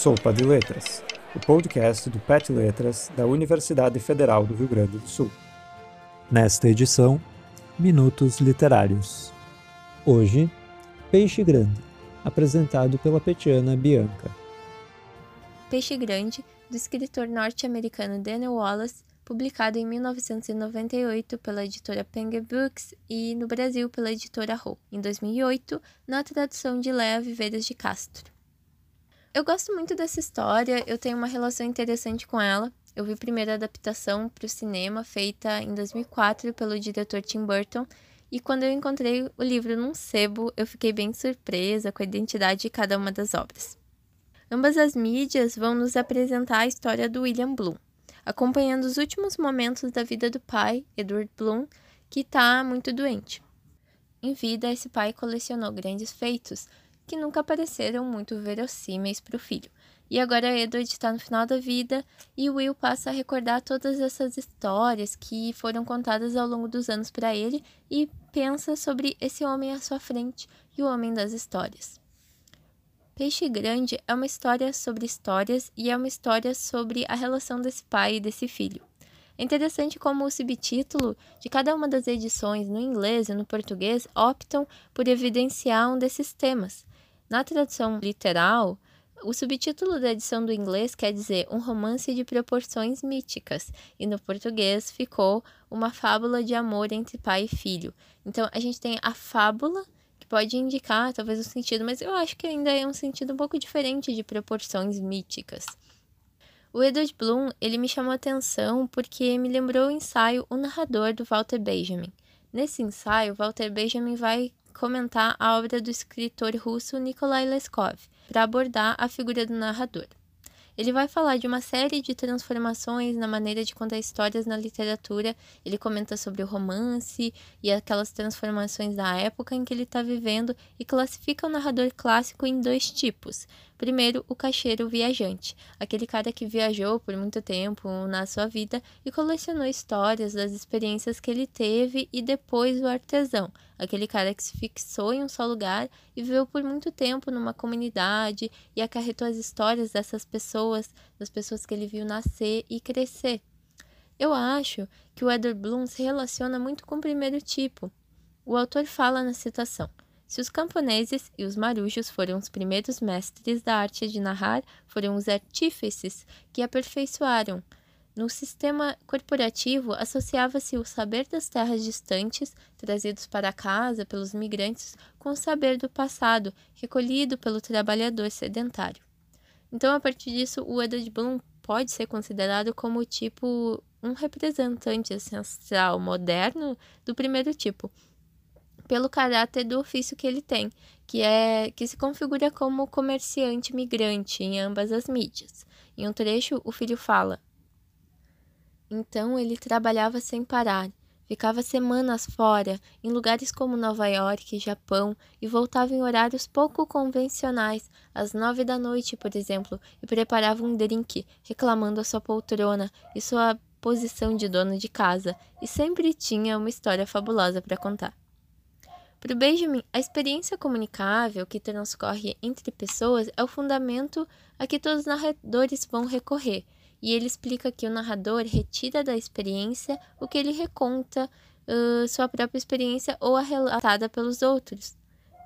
Sopa de Letras, o podcast do PET Letras da Universidade Federal do Rio Grande do Sul. Nesta edição, Minutos Literários. Hoje, Peixe Grande, apresentado pela petiana Bianca. Peixe Grande, do escritor norte-americano Daniel Wallace, publicado em 1998 pela editora Penguin Books e no Brasil pela editora Rô, em 2008, na tradução de Léa Viveiras de Castro. Eu gosto muito dessa história, eu tenho uma relação interessante com ela. Eu vi a primeira adaptação para o cinema, feita em 2004 pelo diretor Tim Burton, e quando eu encontrei o livro num sebo, eu fiquei bem surpresa com a identidade de cada uma das obras. Ambas as mídias vão nos apresentar a história do William Bloom, acompanhando os últimos momentos da vida do pai, Edward Bloom, que está muito doente. Em vida, esse pai colecionou grandes feitos que nunca pareceram muito verossímeis para o filho. E agora Edward está no final da vida e Will passa a recordar todas essas histórias que foram contadas ao longo dos anos para ele e pensa sobre esse homem à sua frente e o homem das histórias. Peixe Grande é uma história sobre histórias e é uma história sobre a relação desse pai e desse filho. É interessante como o subtítulo de cada uma das edições, no inglês e no português, optam por evidenciar um desses temas. Na tradução literal, o subtítulo da edição do inglês quer dizer um romance de proporções míticas, e no português ficou uma fábula de amor entre pai e filho. Então a gente tem a fábula, que pode indicar talvez o sentido, mas eu acho que ainda é um sentido um pouco diferente de proporções míticas. O Edward Bloom, ele me chamou a atenção porque me lembrou o ensaio O Narrador do Walter Benjamin. Nesse ensaio, Walter Benjamin vai comentar a obra do escritor russo Nikolai Leskov, para abordar a figura do narrador. Ele vai falar de uma série de transformações na maneira de contar histórias na literatura. Ele comenta sobre o romance e aquelas transformações da época em que ele está vivendo e classifica o narrador clássico em dois tipos. Primeiro, o caixeiro viajante, aquele cara que viajou por muito tempo na sua vida e colecionou histórias das experiências que ele teve, e depois o artesão, aquele cara que se fixou em um só lugar e viveu por muito tempo numa comunidade e acarretou as histórias dessas pessoas, das pessoas que ele viu nascer e crescer. Eu acho que o Edward Bloom se relaciona muito com o primeiro tipo. O autor fala na citação: se os camponeses e os marujos foram os primeiros mestres da arte de narrar, foram os artífices que aperfeiçoaram. No sistema corporativo, associava-se o saber das terras distantes, trazidos para casa pelos migrantes, com o saber do passado, recolhido pelo trabalhador sedentário. Então, a partir disso, o Edward Bloom pode ser considerado como tipo um representante ancestral moderno do primeiro tipo, pelo caráter do ofício que ele tem, que é que se configura como comerciante migrante em ambas as mídias. Em um trecho, o filho fala: Então ele trabalhava sem parar, ficava semanas fora, em lugares como Nova York, Japão, e voltava em horários pouco convencionais, às nove da noite, por exemplo, e preparava um drink, reclamando a sua poltrona e sua posição de dono de casa, e sempre tinha uma história fabulosa para contar. Para o Benjamin, a experiência comunicável que transcorre entre pessoas é o fundamento a que todos os narradores vão recorrer, e ele explica que o narrador retira da experiência o que ele reconta, uh, sua própria experiência ou a relatada pelos outros.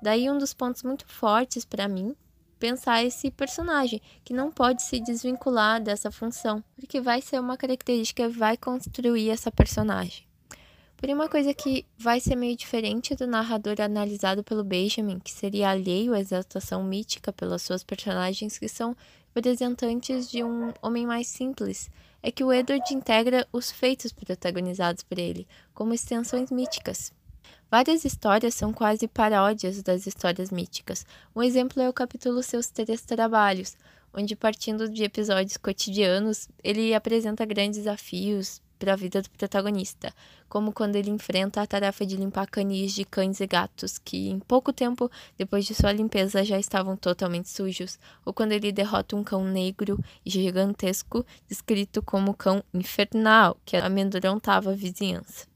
Daí um dos pontos muito fortes para mim pensar esse personagem, que não pode se desvincular dessa função, porque vai ser uma característica que vai construir essa personagem. Porém, uma coisa que vai ser meio diferente do narrador analisado pelo Benjamin, que seria alheio à exaltação mítica pelas suas personagens que são representantes de um homem mais simples, é que o Edward integra os feitos protagonizados por ele, como extensões míticas. Várias histórias são quase paródias das histórias míticas. Um exemplo é o capítulo Seus Três Trabalhos, onde, partindo de episódios cotidianos, ele apresenta grandes desafios, para a vida do protagonista, como quando ele enfrenta a tarefa de limpar canis de cães e gatos que, em pouco tempo depois de sua limpeza, já estavam totalmente sujos, ou quando ele derrota um cão negro e gigantesco, descrito como cão infernal, que amedrontava a vizinhança.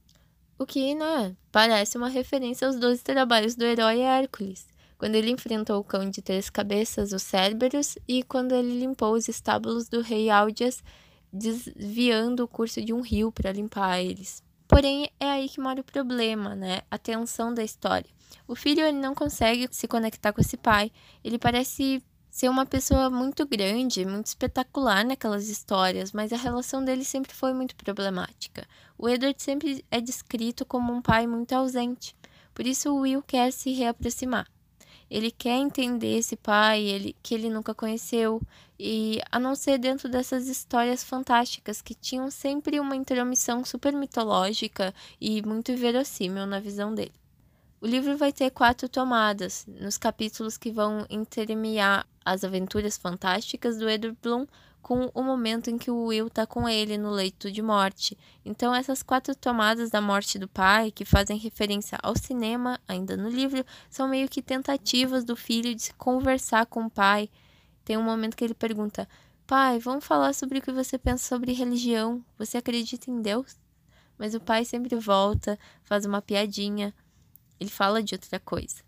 O que, né, parece uma referência aos doze trabalhos do herói Hércules, quando ele enfrentou o cão de três cabeças, o Cerberus, e quando ele limpou os estábulos do rei Aldias, desviando o curso de um rio para limpar eles. Porém, é aí que mora o problema, né? A tensão da história. O filho ele não consegue se conectar com esse pai. Ele parece ser uma pessoa muito grande, muito espetacular naquelas histórias, mas a relação dele sempre foi muito problemática. O Edward sempre é descrito como um pai muito ausente. Por isso o Will quer se reaproximar. Ele quer entender esse pai ele, que ele nunca conheceu, e a não ser dentro dessas histórias fantásticas que tinham sempre uma intromissão super mitológica e muito verossímil na visão dele. O livro vai ter quatro tomadas, nos capítulos que vão intermear as aventuras fantásticas do Edward Bloom com o momento em que o Will está com ele no leito de morte. Então, essas quatro tomadas da morte do pai, que fazem referência ao cinema, ainda no livro, são meio que tentativas do filho de conversar com o pai. Tem um momento que ele pergunta: Pai, vamos falar sobre o que você pensa sobre religião. Você acredita em Deus? Mas o pai sempre volta, faz uma piadinha, ele fala de outra coisa.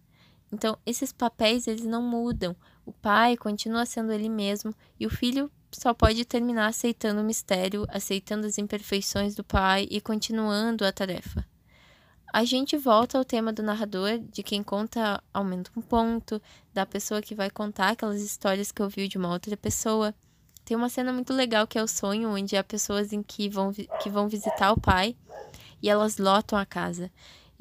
Então, esses papéis eles não mudam. O pai continua sendo ele mesmo e o filho só pode terminar aceitando o mistério, aceitando as imperfeições do pai e continuando a tarefa. A gente volta ao tema do narrador, de quem conta aumenta um ponto, da pessoa que vai contar aquelas histórias que ouviu de uma outra pessoa. Tem uma cena muito legal que é o sonho, onde há pessoas em que vão, que vão visitar o pai e elas lotam a casa.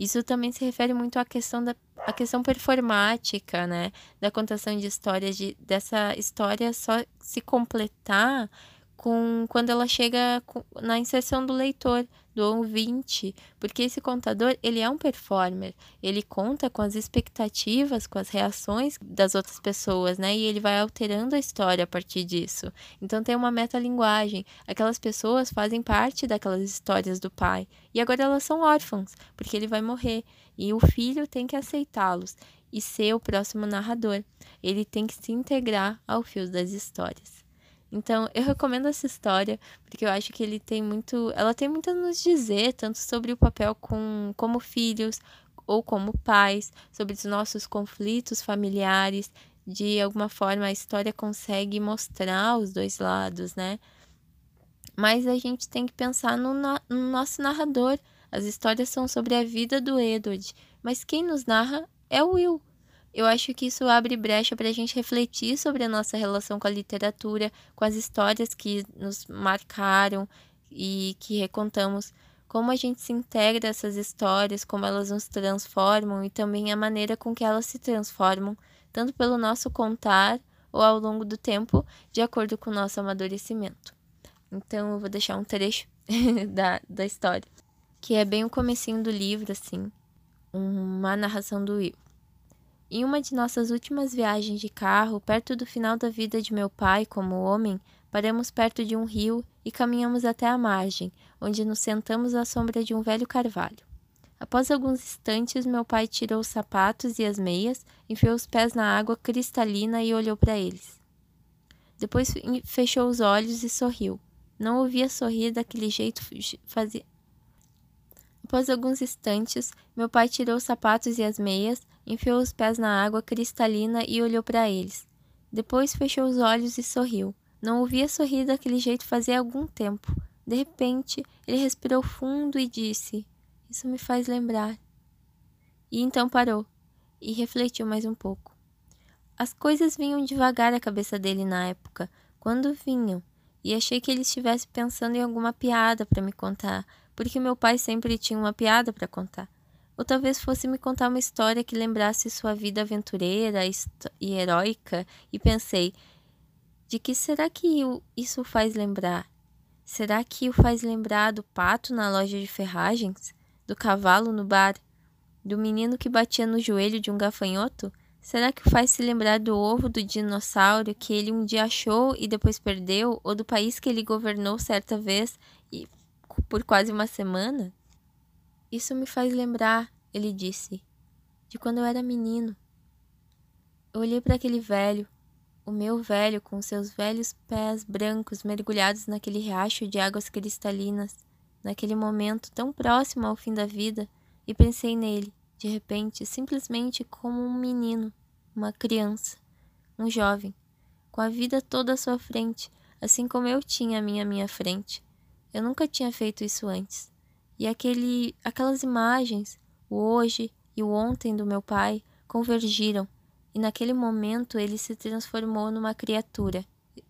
Isso também se refere muito à questão da a questão performática, né, da contação de histórias, de, dessa história só se completar com quando ela chega na inserção do leitor, do ouvinte, porque esse contador, ele é um performer, ele conta com as expectativas, com as reações das outras pessoas, né? E ele vai alterando a história a partir disso. Então tem uma metalinguagem. Aquelas pessoas fazem parte daquelas histórias do pai. E agora elas são órfãos, porque ele vai morrer. E o filho tem que aceitá-los e ser o próximo narrador. Ele tem que se integrar ao fio das histórias. Então, eu recomendo essa história porque eu acho que ele tem muito, ela tem muito a nos dizer, tanto sobre o papel com como filhos ou como pais, sobre os nossos conflitos familiares. De alguma forma, a história consegue mostrar os dois lados, né? Mas a gente tem que pensar no, no nosso narrador. As histórias são sobre a vida do Edward, mas quem nos narra é o Will. Eu acho que isso abre brecha para a gente refletir sobre a nossa relação com a literatura, com as histórias que nos marcaram e que recontamos, como a gente se integra a essas histórias, como elas nos transformam e também a maneira com que elas se transformam, tanto pelo nosso contar ou ao longo do tempo, de acordo com o nosso amadurecimento. Então eu vou deixar um trecho da, da história, que é bem o comecinho do livro, assim, uma narração do Will. Em uma de nossas últimas viagens de carro, perto do final da vida de meu pai como homem, paramos perto de um rio e caminhamos até a margem, onde nos sentamos à sombra de um velho carvalho. Após alguns instantes, meu pai tirou os sapatos e as meias, enfiou os pés na água cristalina e olhou para eles. Depois fechou os olhos e sorriu. Não ouvia sorrir daquele jeito fazia. Após alguns instantes, meu pai tirou os sapatos e as meias, enfiou os pés na água cristalina e olhou para eles. Depois fechou os olhos e sorriu. Não ouvia sorrir daquele jeito fazia algum tempo. De repente, ele respirou fundo e disse: Isso me faz lembrar. E então parou e refletiu mais um pouco. As coisas vinham devagar à cabeça dele na época, quando vinham, e achei que ele estivesse pensando em alguma piada para me contar, porque meu pai sempre tinha uma piada para contar ou talvez fosse me contar uma história que lembrasse sua vida aventureira e heróica, e pensei: de que será que isso faz lembrar? Será que o faz lembrar do pato na loja de ferragens? Do cavalo no bar? Do menino que batia no joelho de um gafanhoto? Será que faz se lembrar do ovo do dinossauro que ele um dia achou e depois perdeu? Ou do país que ele governou certa vez e por quase uma semana? Isso me faz lembrar, ele disse, de quando eu era menino. Eu olhei para aquele velho, o meu velho com seus velhos pés brancos mergulhados naquele riacho de águas cristalinas, naquele momento tão próximo ao fim da vida, e pensei nele, de repente, simplesmente como um menino, uma criança, um jovem, com a vida toda à sua frente, assim como eu tinha a minha à minha frente. Eu nunca tinha feito isso antes. E aquele, aquelas imagens, o hoje e o ontem do meu pai, convergiram, e naquele momento ele se transformou numa criatura,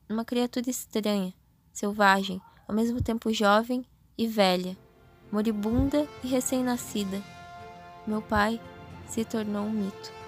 numa criatura estranha, selvagem, ao mesmo tempo jovem e velha, moribunda e recém-nascida. Meu pai se tornou um mito.